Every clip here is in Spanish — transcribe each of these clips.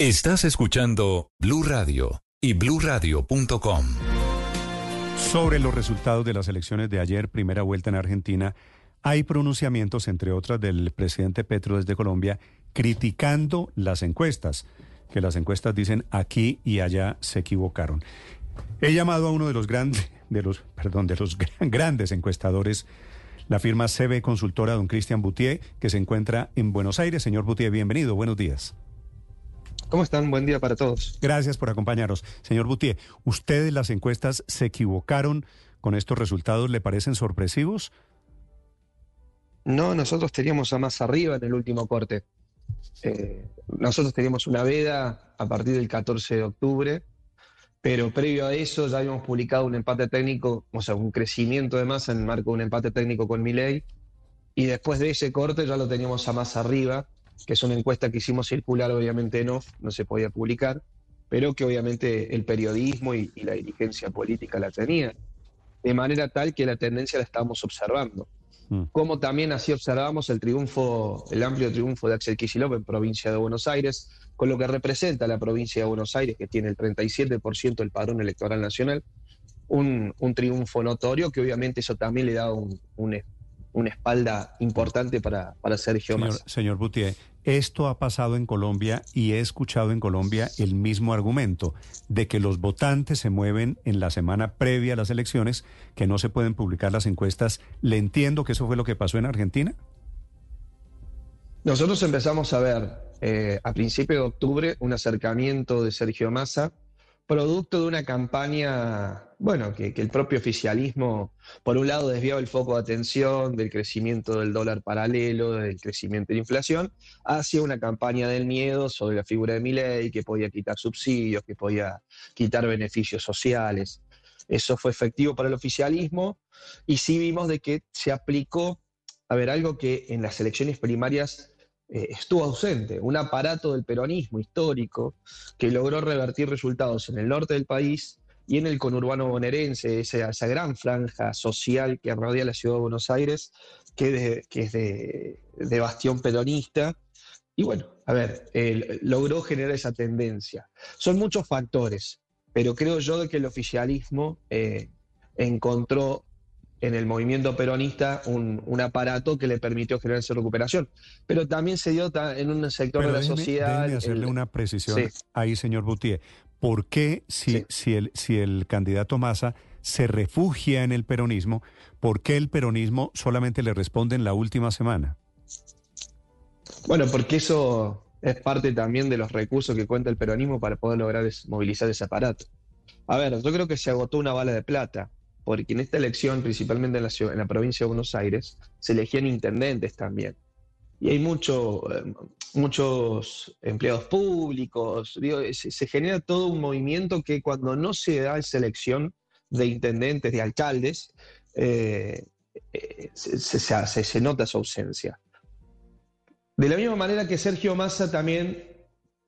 Estás escuchando Blue Radio y bluradio.com. Sobre los resultados de las elecciones de ayer, primera vuelta en Argentina, hay pronunciamientos, entre otras, del presidente Petro desde Colombia, criticando las encuestas, que las encuestas dicen aquí y allá se equivocaron. He llamado a uno de los grandes, de los, perdón, de los grandes encuestadores, la firma CB Consultora, don Cristian Boutier, que se encuentra en Buenos Aires. Señor Boutier, bienvenido, buenos días. ¿Cómo están? Buen día para todos. Gracias por acompañarnos. Señor Boutier, ¿ustedes las encuestas se equivocaron con estos resultados? ¿Le parecen sorpresivos? No, nosotros teníamos a más arriba en el último corte. Eh, nosotros teníamos una veda a partir del 14 de octubre, pero previo a eso ya habíamos publicado un empate técnico, o sea, un crecimiento de masa en el marco de un empate técnico con Milei, y después de ese corte ya lo teníamos a más arriba, que es una encuesta que hicimos circular obviamente en off, no se podía publicar, pero que obviamente el periodismo y, la dirigencia política la tenía, de manera tal que la tendencia la estábamos observando. Mm. Como también así observamos el triunfo, el amplio triunfo de Axel Kicillof en provincia de Buenos Aires, con lo que representa la provincia de Buenos Aires, que tiene el 37% del padrón electoral nacional, un, triunfo notorio que obviamente eso también le da un, un, una espalda importante para, para Sergio señor, Massa. Señor Boutier, esto ha pasado en Colombia y he escuchado en Colombia el mismo argumento de que los votantes se mueven en la semana previa a las elecciones, que no se pueden publicar las encuestas. ¿Le entiendo que eso fue lo que pasó en Argentina? Nosotros empezamos a ver eh, a principios de octubre un acercamiento de Sergio Massa producto de una campaña, bueno, que, el propio oficialismo, por un lado, desviaba el foco de atención del crecimiento del dólar paralelo, del crecimiento de la inflación, hacia una campaña del miedo sobre la figura de Milei, que podía quitar subsidios, que podía quitar beneficios sociales. Eso fue efectivo para el oficialismo y sí vimos de que se aplicó, a ver, algo que en las elecciones primarias eh, estuvo ausente, un aparato del peronismo histórico que logró revertir resultados en el norte del país y en el conurbano bonaerense, esa, esa gran franja social que rodea la ciudad de Buenos Aires, que, es de, bastión peronista. Y bueno, a ver, logró generar esa tendencia. Son muchos factores, pero creo yo que el oficialismo eh, encontró en el movimiento peronista un, aparato que le permitió generar esa recuperación. Pero también se dio en un sector de la sociedad. Déjeme hacerle una precisión ahí, señor Boutier. ¿Por qué, si, si, el, si el candidato Massa se refugia en el peronismo, por qué el peronismo solamente le responde en la última semana? Bueno, porque eso es parte también de los recursos que cuenta el peronismo para poder lograr movilizar ese aparato. A ver, yo creo que se agotó una bala de plata porque en esta elección, principalmente en la, provincia de Buenos Aires, se elegían intendentes también. Y hay eh, muchos empleados públicos, se, genera todo un movimiento que cuando no se da esa elección de intendentes, de alcaldes, eh, eh, se, se, nota su ausencia. De la misma manera que Sergio Massa también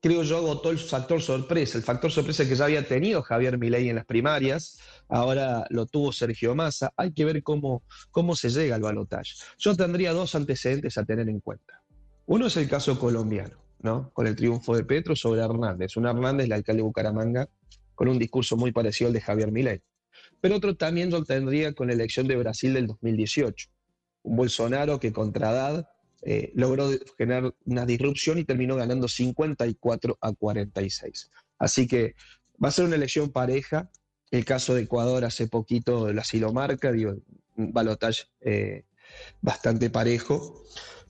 creo yo, agotó el factor sorpresa, el factor sorpresa que ya había tenido Javier Milei en las primarias, ahora lo tuvo Sergio Massa. Hay que ver cómo, cómo se llega al balotaje. Yo tendría dos antecedentes a tener en cuenta. Uno es el caso colombiano, ¿no? Con el triunfo de Petro sobre Hernández. Un Hernández, el alcalde de Bucaramanga, con un discurso muy parecido al de Javier Milei. Pero otro también yo tendría con la elección de Brasil del 2018. Un Bolsonaro que contra eh, logró generar una disrupción y terminó ganando 54 a 46. Así que va a ser una elección pareja. El caso de Ecuador hace poquito así lo marca, digo, un balotaje eh, bastante parejo,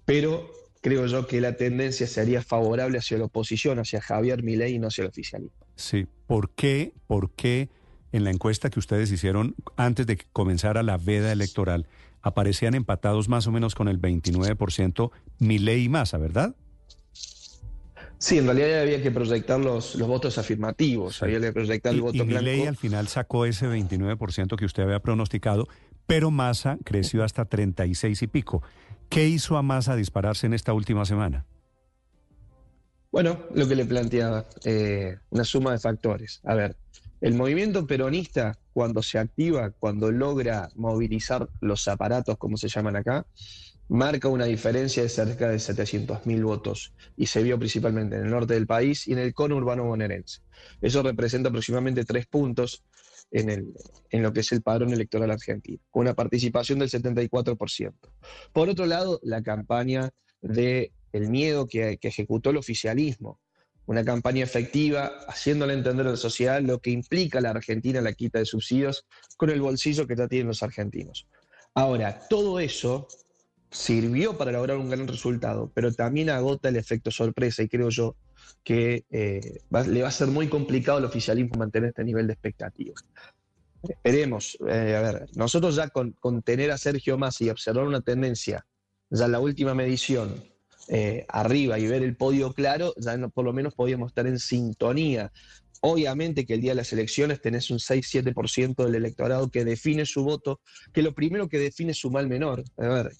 pero creo yo que la tendencia sería favorable hacia la oposición, hacia Javier Milei y no hacia el oficialismo. Sí, ¿por qué, por qué en la encuesta que ustedes hicieron antes de que comenzara la veda electoral aparecían empatados más o menos con el 29% Milei y Massa, ¿verdad? Sí, en realidad había que proyectar los, los votos afirmativos, había que proyectar el voto y blanco. Milei al final sacó ese 29% que usted había pronosticado, pero Massa creció hasta 36 y pico. ¿Qué hizo a Massa dispararse en esta última semana? Bueno, lo que le planteaba, eh, una suma de factores. A ver, el movimiento peronista, cuando se activa, cuando logra movilizar los aparatos, como se llaman acá, marca una diferencia de cerca de 700.000 votos y se vio principalmente en el norte del país y en el cono urbano bonaerense. Eso representa aproximadamente tres puntos en, el, en lo que es el padrón electoral argentino, con una participación del 74%. Por otro lado, la campaña del el miedo que, que ejecutó el oficialismo, una campaña efectiva, haciéndole entender a la sociedad lo que implica la Argentina la quita de subsidios con el bolsillo que ya tienen los argentinos. Ahora, todo eso sirvió para lograr un gran resultado, pero también agota el efecto sorpresa y creo yo que eh, le va a ser muy complicado al oficialismo mantener este nivel de expectativa. Esperemos, eh, a ver, nosotros ya con, tener a Sergio Massa y observar una tendencia, ya la última medición, eh, arriba y ver el podio claro, ya por lo menos podíamos estar en sintonía. Obviamente que el día de las elecciones tenés un 6-7% del electorado que define su voto, que lo primero que define es su mal menor, a ver,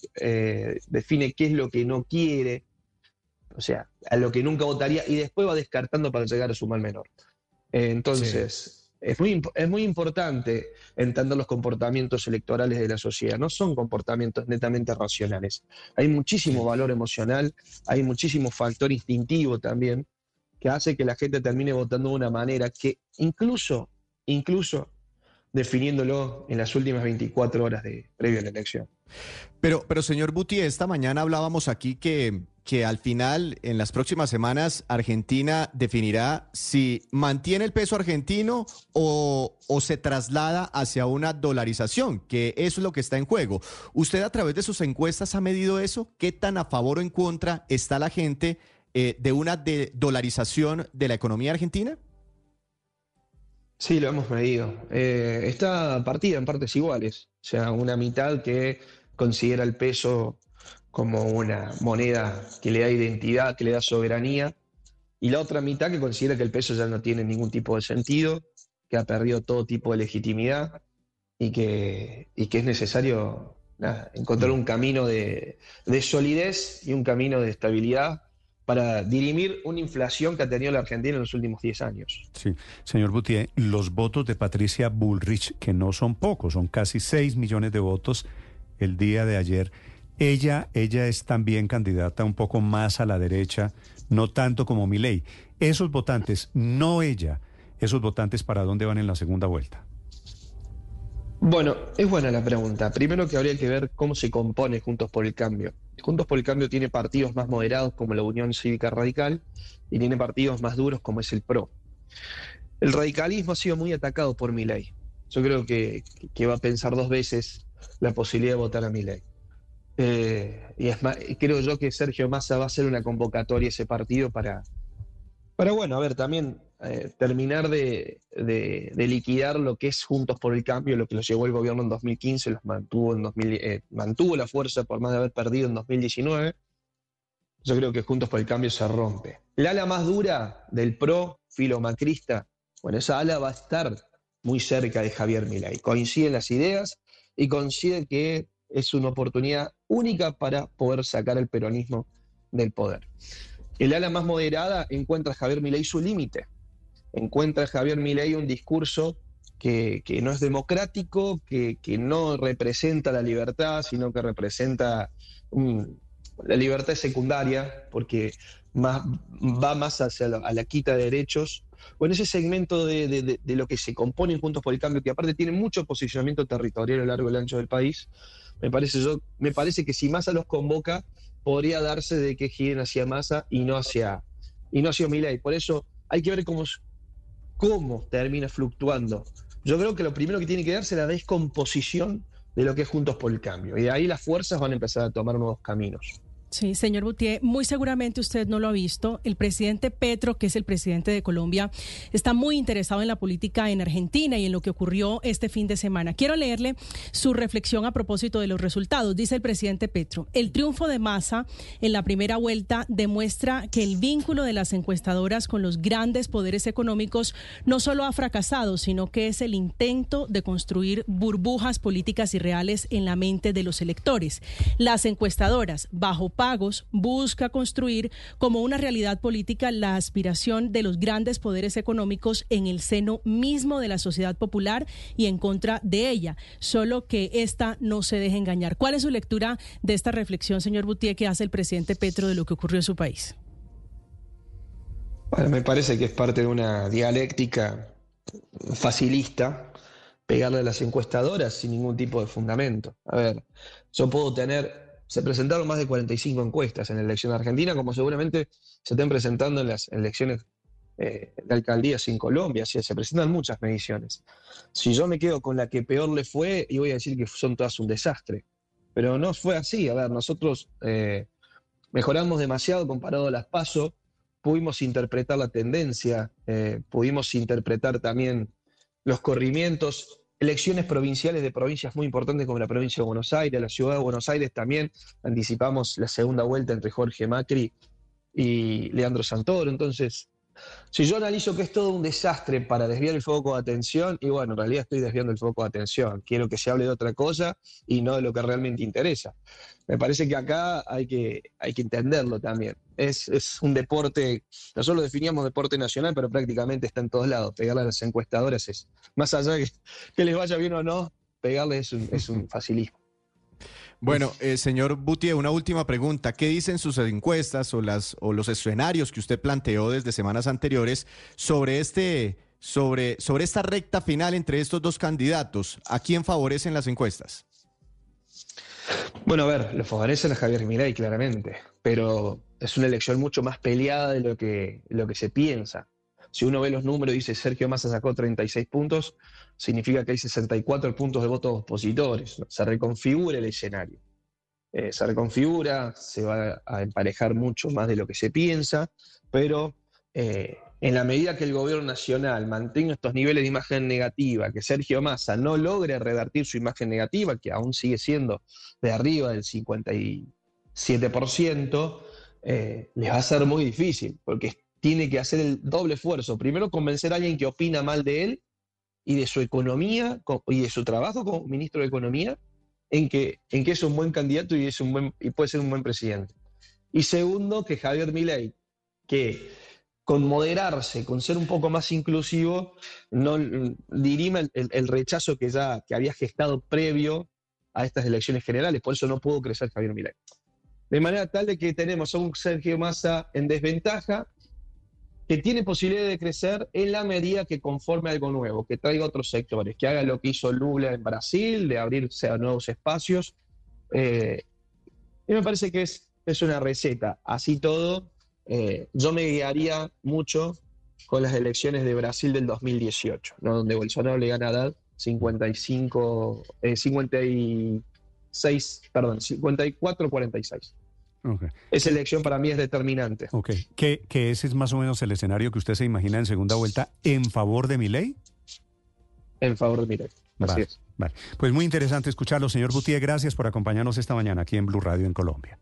define qué es lo que no quiere, o sea, a lo que nunca votaría y después va descartando para llegar a su mal menor. Eh, entonces, es, muy, es muy importante entender los comportamientos electorales de la sociedad. No son comportamientos netamente racionales. Hay muchísimo valor emocional, hay muchísimo factor instintivo también que hace que la gente termine votando de una manera que incluso, incluso definiéndolo en las últimas 24 horas de previo a la elección. Pero, pero señor Buti, esta mañana hablábamos aquí que que al final, en las próximas semanas, Argentina definirá si mantiene el peso argentino o, se traslada hacia una dolarización, que eso es lo que está en juego. ¿Usted a través de sus encuestas ha medido eso? ¿Qué tan a favor o en contra está la gente eh, de una dolarización de la economía argentina? Sí, lo hemos medido. Eh, está partida en partes iguales, o sea, una mitad que considera el peso como una moneda que le da identidad, que le da soberanía, y la otra mitad que considera que el peso ya no tiene ningún tipo de sentido, que ha perdido todo tipo de legitimidad y que, que es necesario encontrar un camino de, solidez y un camino de estabilidad para dirimir una inflación que ha tenido la Argentina en los últimos 10 años. Sí, señor Boutier, los votos de Patricia Bullrich, que no son pocos, son casi 6 millones de votos el día de ayer, ella, ella es también candidata un poco más a la derecha, no tanto como Milei. Esos votantes, no ella, esos votantes, ¿para dónde van en la segunda vuelta? Bueno, es buena la pregunta. Primero que habría que ver cómo se compone Juntos por el Cambio. Juntos por el Cambio tiene partidos más moderados como la Unión Cívica Radical y tiene partidos más duros como es el PRO. El radicalismo ha sido muy atacado por Milei. Yo creo que, que va a pensar dos veces la posibilidad de votar a Milei. Eh, y es creo yo que Sergio Massa va a hacer una convocatoria ese partido para, para bueno, a ver, también eh, terminar de, liquidar lo que es Juntos por el Cambio, lo que los llevó el gobierno en 2015, los mantuvo en 2000, eh, mantuvo la fuerza por más de haber perdido en 2019. Yo creo que Juntos por el Cambio se rompe. La ala más dura del pro filomacrista, bueno, esa ala va a estar muy cerca de Javier Milei. Coinciden las ideas y coincide que es una oportunidad única para poder sacar al peronismo del poder. El ala más moderada encuentra a Javier Milei su límite. Encuentra a Javier Milei un discurso que, no es democrático, que, no representa la libertad, sino que representa la libertad secundaria, porque más, va más hacia la quita de derechos. Bueno, ese segmento de, de, lo que se compone Juntos por el Cambio, que aparte tiene mucho posicionamiento territorial a lo largo y ancho del país, me parece, yo, me parece que si Massa los convoca, podría darse de que giren hacia Massa y no hacia, y no hacia Milei. Por eso hay que ver cómo, cómo termina fluctuando. Yo creo que lo primero que tiene que darse es la descomposición de lo que es Juntos por el Cambio. Y de ahí las fuerzas van a empezar a tomar nuevos caminos. Sí, señor Boutier, muy seguramente usted no lo ha visto. El presidente Petro, que es el presidente de Colombia, está muy interesado en la política en Argentina y en lo que ocurrió este fin de semana. Quiero leerle su reflexión a propósito de los resultados. Dice el presidente Petro, el triunfo de Massa en la primera vuelta demuestra que el vínculo de las encuestadoras con los grandes poderes económicos no solo ha fracasado, sino que es el intento de construir burbujas políticas irreales en la mente de los electores. Las encuestadoras, bajo busca construir como una realidad política la aspiración de los grandes poderes económicos en el seno mismo de la sociedad popular y en contra de ella, solo que esta no se deje engañar. ¿Cuál es su lectura de esta reflexión, señor Boutier, que hace el presidente Petro de lo que ocurrió en su país? Me parece que es parte de una dialéctica facilista pegarle a las encuestadoras sin ningún tipo de fundamento. A ver, yo puedo tener, se presentaron más de 45 encuestas en la elección argentina, como seguramente se estén presentando en las elecciones eh, de alcaldías en Colombia, se presentan muchas mediciones. Si yo me quedo con la que peor le fue, y voy a decir que son todas un desastre. Pero no fue así. A ver, nosotros eh, mejoramos demasiado comparado a las PASO, pudimos interpretar la tendencia, eh, pudimos interpretar también los corrimientos, elecciones provinciales de provincias muy importantes como la provincia de Buenos Aires, la ciudad de Buenos Aires también, anticipamos la segunda vuelta entre Jorge Macri y Leandro Santoro, entonces si yo analizo que es todo un desastre para desviar el foco de atención, y bueno, en realidad estoy desviando el foco de atención. Quiero que se hable de otra cosa y no de lo que realmente interesa. Me parece que acá hay que, hay que entenderlo también. Es, un deporte, nosotros lo definíamos deporte nacional, pero prácticamente está en todos lados. Pegarle a las encuestadoras es, más allá de que, les vaya bien o no, pegarle es un, es un facilismo. Bueno, eh, señor Butier, una última pregunta. ¿Qué dicen sus encuestas o, las, o los escenarios que usted planteó desde semanas anteriores sobre, este, sobre, sobre esta recta final entre estos dos candidatos? ¿A quién favorecen las encuestas? Bueno, a ver, lo favorecen a Javier Milei claramente, pero es una elección mucho más peleada de lo que, lo que se piensa. Si uno ve los números y dice Sergio Massa sacó 36 puntos, significa que hay 64 puntos de votos opositores. Se reconfigura el escenario. Eh, se reconfigura, se va a emparejar mucho más de lo que se piensa, pero eh, en la medida que el gobierno nacional mantenga estos niveles de imagen negativa, que Sergio Massa no logre revertir su imagen negativa, que aún sigue siendo de arriba del 57%, eh, les va a ser muy difícil, porque tiene que hacer el doble esfuerzo. Primero, convencer a alguien que opina mal de él y de su economía y de su trabajo como ministro de Economía en que, en que es un buen candidato y, es un buen, y puede ser un buen presidente. Y segundo, que Javier Milei, que con moderarse, con ser un poco más inclusivo, no dirima el, rechazo que ya que había gestado previo a estas elecciones generales. Por eso no pudo crecer Javier Milei. De manera tal de que tenemos a un Sergio Massa en desventaja que tiene posibilidad de crecer en la medida que conforme algo nuevo, que traiga otros sectores, que haga lo que hizo Lula en Brasil, de abrirse a nuevos espacios. Eh, y me parece que es, es una receta. Así todo, eh, yo me guiaría mucho con las elecciones de Brasil del 2018, ¿no? donde Bolsonaro le gana a Haddad 55, 56, eh, perdón, 54-46. Esa elección para mí es determinante. Ok, ¿Que, ese es más o menos el escenario que usted se imagina en segunda vuelta en favor de mi ley? En favor de mi ley, así es. Vale. Pues muy interesante escucharlo, señor Gutiérrez. Gracias por acompañarnos esta mañana aquí en Blue Radio en Colombia.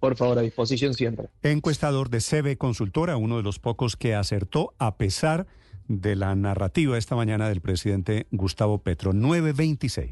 Por favor, a disposición siempre. Encuestador de CB Consultora, uno de los pocos que acertó a pesar de la narrativa esta mañana del presidente Gustavo Petro, 926.